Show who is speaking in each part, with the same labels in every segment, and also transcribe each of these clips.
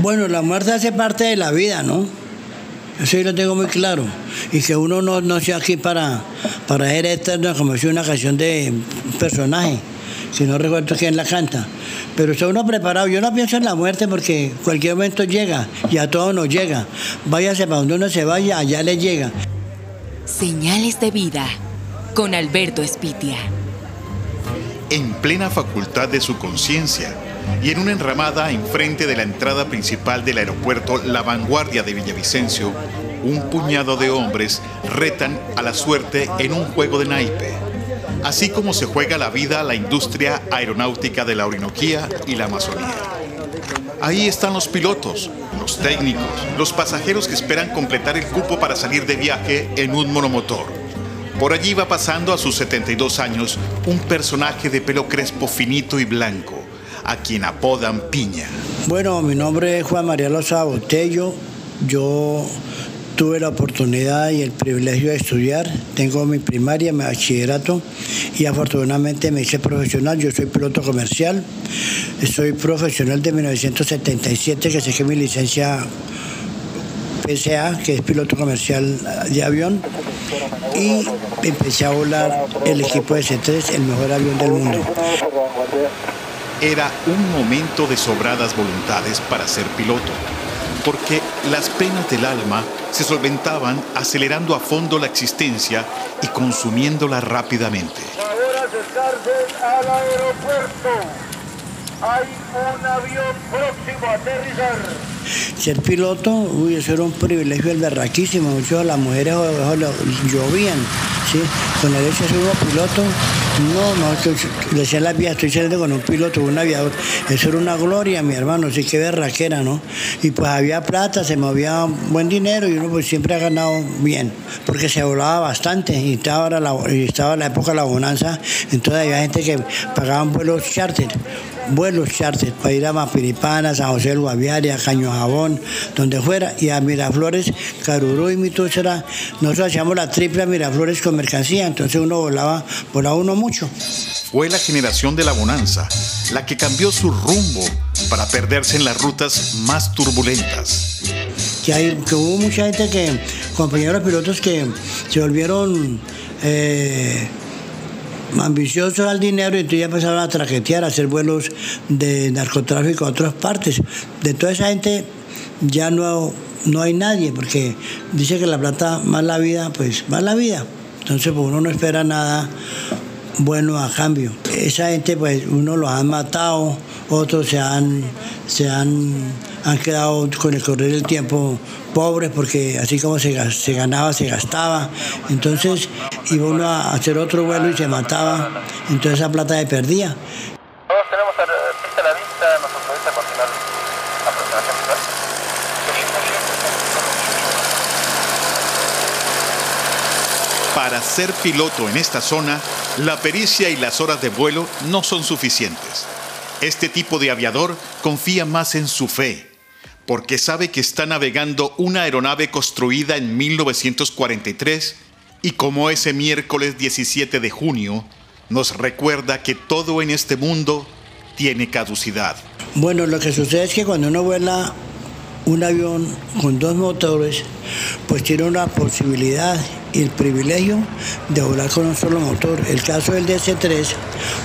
Speaker 1: Bueno, la muerte hace parte de la vida, ¿no? Eso yo lo tengo muy claro. Y que uno no, no sea aquí para, para ser eterno, como si una canción de un personaje, si no recuerdo quién la canta. Pero está uno preparado. Yo no pienso en la muerte porque cualquier momento llega y a todos nos llega. Váyase para donde uno se vaya, allá le llega.
Speaker 2: Señales de vida con Alberto Espitia.
Speaker 3: En plena facultad de su conciencia y en una enramada enfrente de la entrada principal del aeropuerto La Vanguardia de Villavicencio, un puñado de hombres retan a la suerte en un juego de naipe, así como se juega la vida a la industria aeronáutica de la Orinoquía y la Amazonía. Ahí están los pilotos, los técnicos, los pasajeros que esperan completar el cupo para salir de viaje en un monomotor. Por allí va pasando a sus 72 años un personaje de pelo crespo finito y blanco, a quien apodan Piña.
Speaker 1: Bueno, mi nombre es Juan María Loza Botello. Yo tuve la oportunidad y el privilegio de estudiar. Tengo mi primaria, mi bachillerato y afortunadamente me hice profesional. Yo soy piloto comercial. Soy profesional de 1977, que saqué mi licencia PSA, que es piloto comercial de avión. Y empecé a volar el equipo de C3, el mejor avión del mundo.
Speaker 3: Era un momento de sobradas voluntades para ser piloto, porque las penas del alma se solventaban acelerando a fondo la existencia y consumiéndola rápidamente.
Speaker 4: Ahora acercarse al aeropuerto. Hay un avión próximo a aterrizar.
Speaker 1: Ser piloto, uy, eso era un privilegio el berraquísimo. Muchas de las mujeres llovían, ¿sí? Con el hecho de ser uno piloto, no, no, que le decían las vías, estoy saliendo con un piloto, un aviador. Eso era una gloria, mi hermano, sí que berraquera, ¿no? Y pues había plata, se movía buen dinero y uno pues siempre ha ganado bien, porque se volaba bastante y estaba, la, estaba la época de la bonanza, entonces había gente que pagaban vuelos charter vuelos charter para ir a Mapiripana, San José del Guaviare, Caño Jabón, donde fuera, y a Miraflores, Carurú y Mitúchera. Nosotros hacíamos la triple a Miraflores con mercancía, entonces uno volaba, volaba uno mucho.
Speaker 3: Fue la generación de la bonanza la que cambió su rumbo para perderse en las rutas más turbulentas.
Speaker 1: Que, hay, que hubo mucha gente que, compañeros pilotos que se volvieron eh, ambiciosos al dinero y entonces ya empezaron a traquetear, a hacer vuelos de narcotráfico a otras partes. De toda esa gente ya no, no hay nadie, porque dice que la plata más la vida, pues más la vida. Entonces pues uno no espera nada bueno a cambio. Esa gente pues uno los han matado, otros se han, se han, han quedado con el correr del tiempo pobres porque así como se, se ganaba, se gastaba. Entonces iba uno a hacer otro vuelo y se mataba, entonces esa plata se perdía.
Speaker 5: Todos tenemos eh, pista a la vista, nos autoriza a continuar la aproximación visual.
Speaker 3: Para ser piloto en esta zona, la pericia y las horas de vuelo no son suficientes. Este tipo de aviador confía más en su fe, porque sabe que está navegando una aeronave construida en 1943 y como ese miércoles 17 de junio nos recuerda que todo en este mundo tiene caducidad.
Speaker 1: Bueno, lo que sucede es que cuando uno vuela un avión con dos motores, pues tiene una posibilidad y el privilegio de volar con un solo motor. El caso del DC-3,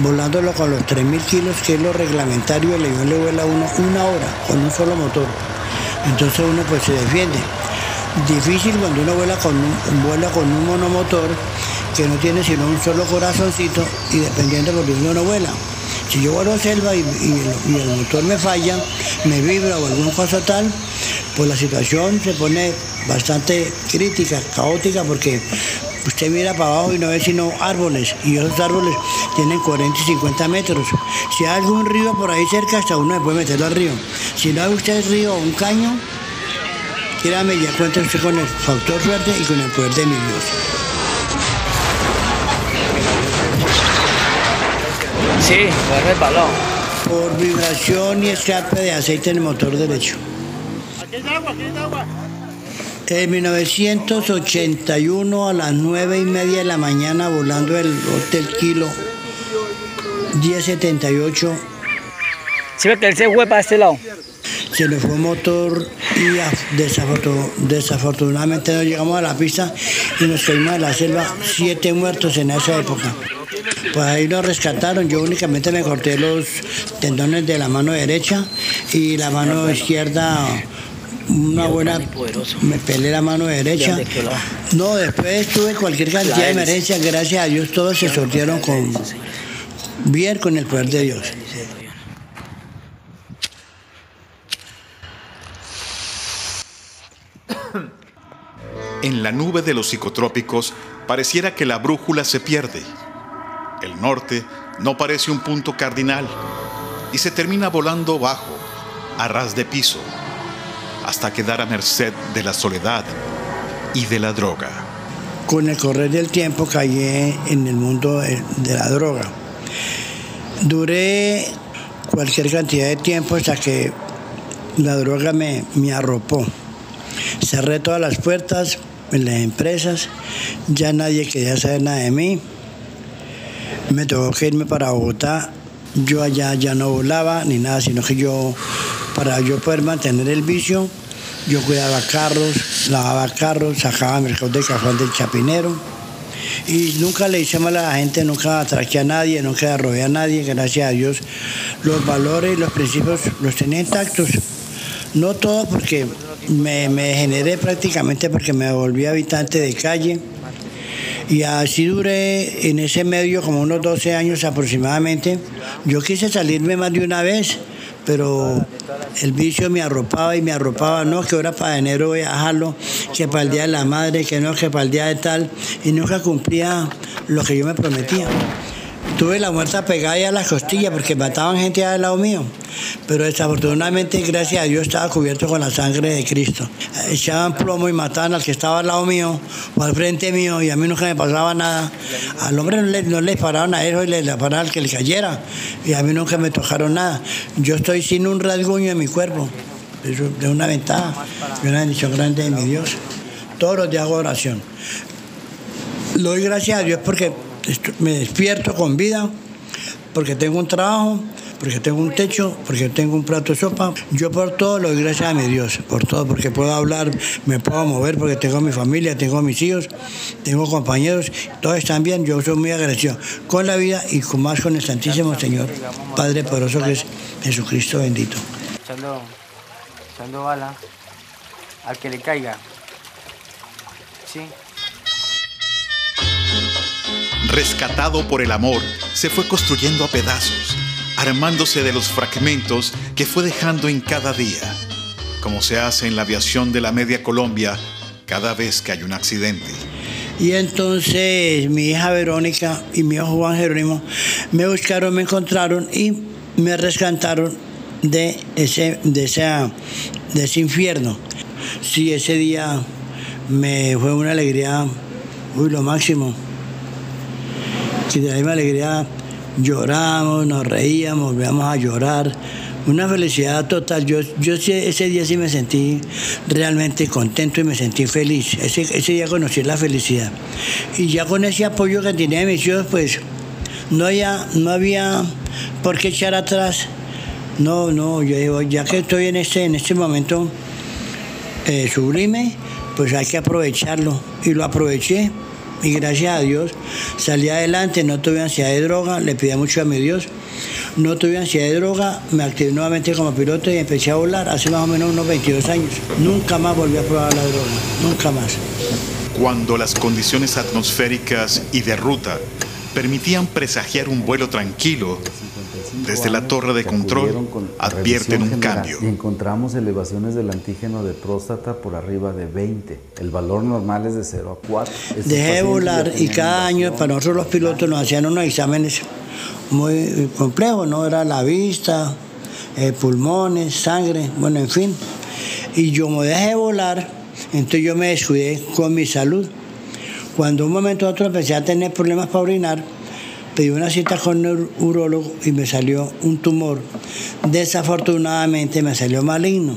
Speaker 1: volándolo con los 3.000 kilos, que es lo reglamentario, el avión le vuela uno una hora con un solo motor. Entonces uno pues se defiende. Difícil cuando uno vuela con un, vuela con un monomotor que no tiene sino un solo corazoncito y dependiendo por donde uno vuela. Si yo vuelo a selva y, y el motor me falla, me vibra o alguna cosa tal, pues la situación se pone bastante crítica, caótica, porque usted mira para abajo y no ve sino árboles, y esos árboles tienen 40 y 50 metros. Si hay algún río por ahí cerca, hasta uno se puede meterlo al río. Si no hay usted río o un caño, créame, ya cuenta usted con el factor suerte y con el poder de mi Dios.
Speaker 6: Sí, me resbaló.
Speaker 1: Por vibración y escape de aceite en el motor derecho. En 1981 a las 9 y media de la mañana volando el Hotel Kilo 1078
Speaker 6: Sí, ve que él se fue para este lado.
Speaker 1: se nos fue un motor y desafortunadamente no llegamos a la pista y nos caímos en la selva, siete muertos en esa época. Pues ahí nos rescataron, yo únicamente me corté los tendones de la mano derecha y la mano izquierda una buena me pelé la mano derecha. No después tuve cualquier cantidad de emergencias gracias a Dios todos se sortieron con bien con el poder de Dios.
Speaker 3: En la nube de los psicotrópicos pareciera que la brújula se pierde. El norte no parece un punto cardinal y se termina volando bajo, a ras de piso, hasta quedar a merced de la soledad y de la droga.
Speaker 1: con el correr del tiempo caí en el mundo de la droga. Duré cualquier cantidad de tiempo hasta que la droga me, me arropó. Cerré todas las puertas en las empresas, ya nadie quería saber nada de mí. Me tocó que irme para Bogotá. Yo allá ya no volaba ni nada, sino que yo, para yo poder mantener el vicio, yo cuidaba carros, lavaba carros, sacaba mercados de cajón del chapinero. Y nunca le hice mal a la gente, nunca atraqué a nadie, nunca robé a nadie, gracias a Dios. Los valores y los principios los tenía intactos. No todo porque me, me generé prácticamente porque me volví habitante de calle. Y así duré en ese medio como unos 12 años aproximadamente. Yo quise salirme más de una vez, pero el vicio me arropaba y me arropaba, no, que ahora para enero voy a dejarlo, que para el día de la madre, que no, que para el día de tal, y nunca cumplía lo que yo me prometía. Tuve la muerta pegada a las costillas porque mataban gente al lado mío, pero desafortunadamente, gracias a Dios, estaba cubierto con la sangre de Cristo. Echaban plomo y mataban al que estaba al lado mío o al frente mío y a mí nunca me pasaba nada. Al hombre no le, no le disparaban a él y le disparaban al que le cayera y a mí nunca me tocaron nada. Yo estoy sin un rasguño en mi cuerpo. Eso es una ventaja y una bendición grande de mi Dios. Todos los días hago oración. Le doy gracias a Dios porque me despierto con vida, porque tengo un trabajo, porque tengo un techo, porque tengo un plato de sopa. Yo por todo le doy gracias a mi Dios, por todo, porque puedo hablar, me puedo mover, porque tengo mi familia, tengo mis hijos, tengo compañeros, todos están bien. Yo soy muy agradecido con la vida y con más con el Santísimo Señor, Padre poderoso que es Jesucristo bendito.
Speaker 6: Echando, echando bala al que le caiga. Sí.
Speaker 3: Rescatado por el amor, se fue construyendo a pedazos, armándose de los fragmentos que fue dejando en cada día, como se hace en la aviación de la media Colombia cada vez que hay un accidente.
Speaker 1: Y entonces mi hija Verónica y mi hijo Juan Jerónimo me buscaron, me encontraron y me rescataron de ese, infierno. Sí, ese día me fue una alegría, uy, lo máximo. Y de la misma alegría lloramos, nos reíamos, volvíamos a llorar. Una felicidad total. Yo, yo ese día sí me sentí realmente contento y me sentí feliz. Ese, ese día conocí la felicidad. Y ya con ese apoyo que tenía de mis hijos, pues no había, no había por qué echar atrás. No, no, yo ya que estoy en este, en este momento eh, sublime, pues hay que aprovecharlo. Y lo aproveché. Y gracias a Dios salí adelante, no tuve ansiedad de droga, le pedí mucho a mi Dios. No tuve ansiedad de droga, me activé nuevamente como piloto y empecé a volar hace más o menos unos 22 años. Nunca más volví a probar la droga, nunca más.
Speaker 3: Cuando las condiciones atmosféricas y de ruta permitían presagiar un vuelo tranquilo, desde la torre de control
Speaker 7: con
Speaker 3: advierten un cambio.
Speaker 7: Y encontramos elevaciones del antígeno de próstata por arriba de 20. El valor normal es de 0 a 4. Estos
Speaker 1: Dejé volar y cada año para nosotros los pilotos nos hacían unos exámenes muy eh, complejos, ¿no? Era la vista, eh, pulmones, sangre, bueno, en fin. Y yo me dejé de volar, entonces yo me descuidé con mi salud. Cuando un momento a otro empecé a tener problemas para orinar, pedí una cita con un urólogo y me salió un tumor. Desafortunadamente me salió maligno.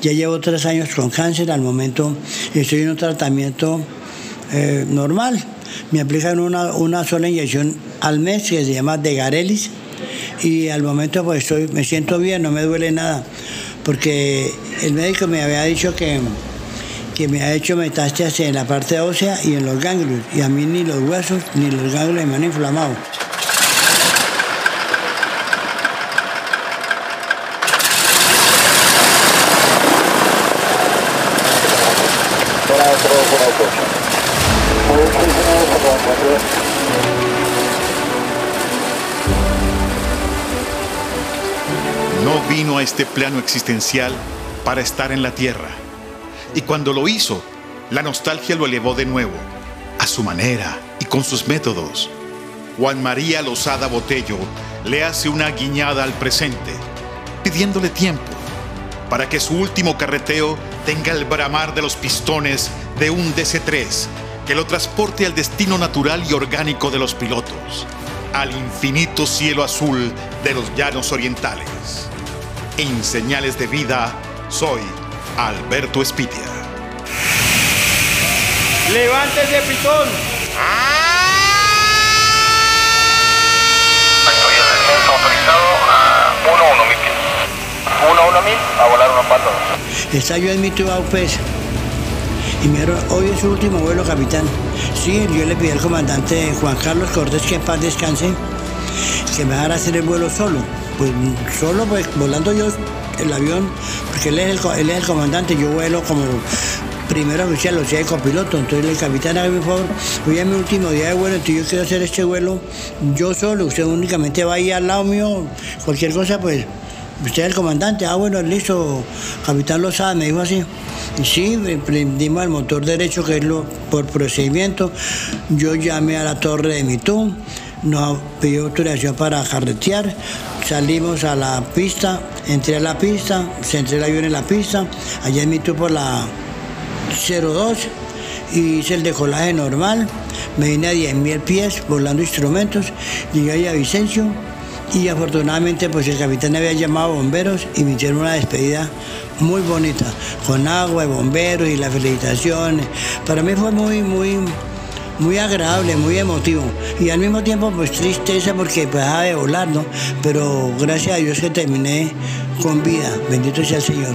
Speaker 1: Ya llevo tres años con cáncer, al momento estoy en un tratamiento eh, normal. Me aplican una, sola inyección al mes que se llama Degarelis y al momento pues estoy, me siento bien, no me duele nada. porque el médico me había dicho que, que me ha hecho metástasis en la parte ósea y en los ganglios, y a mí ni los huesos ni los ganglios me han inflamado.
Speaker 3: No vino a este plano existencial para estar en la tierra. Y cuando lo hizo, la nostalgia lo elevó de nuevo, a su manera y con sus métodos. Juan María Lozada Botello le hace una guiñada al presente, pidiéndole tiempo para que su último carreteo tenga el bramar de los pistones de un DC-3 que lo transporte al destino natural y orgánico de los pilotos, al infinito cielo azul de los llanos orientales. En Señales de Vida, soy Alberto Espitia.
Speaker 6: ¡Levántese, pitón!
Speaker 5: Perfecto, y el descenso autorizado a 1-1 mil pies. 1-1 mil, a volar unos patos.
Speaker 1: Está yo en mi tuba pues. Y dijeron, hoy es su último vuelo, capitán. Sí, yo le pedí al comandante Juan Carlos Cortés que en paz descanse, que me dejara hacer el vuelo solo. Pues solo, pues volando yo el avión, porque él es el, él es el comandante, yo vuelo como primero oficial, o sea, de copiloto. Entonces el capitán, hágame un favor, hoy es mi último día de vuelo, entonces yo quiero hacer este vuelo yo solo, usted únicamente va ahí al lado mío, cualquier cosa, pues Usted es el comandante, ah bueno, listo, capitán Lozada me dijo así. Y sí, prendimos el motor derecho, que es lo por procedimiento. Yo llamé a la torre de Mitú, nos pidió autorización para carretear, salimos a la pista, entré a la pista, se entré el avión en la pista, allá en Mitú por la 02 y hice el decolaje normal, me vine a 10.000 pies volando instrumentos, llegué ahí a Vicencio y afortunadamente pues el capitán había llamado a bomberos y me hicieron una despedida muy bonita, con agua y bomberos y las felicitaciones. Para mí fue muy, muy, muy agradable, muy emotivo y al mismo tiempo pues tristeza porque pues dejaba de volar, ¿no? Pero gracias a Dios que terminé con vida, bendito sea el Señor.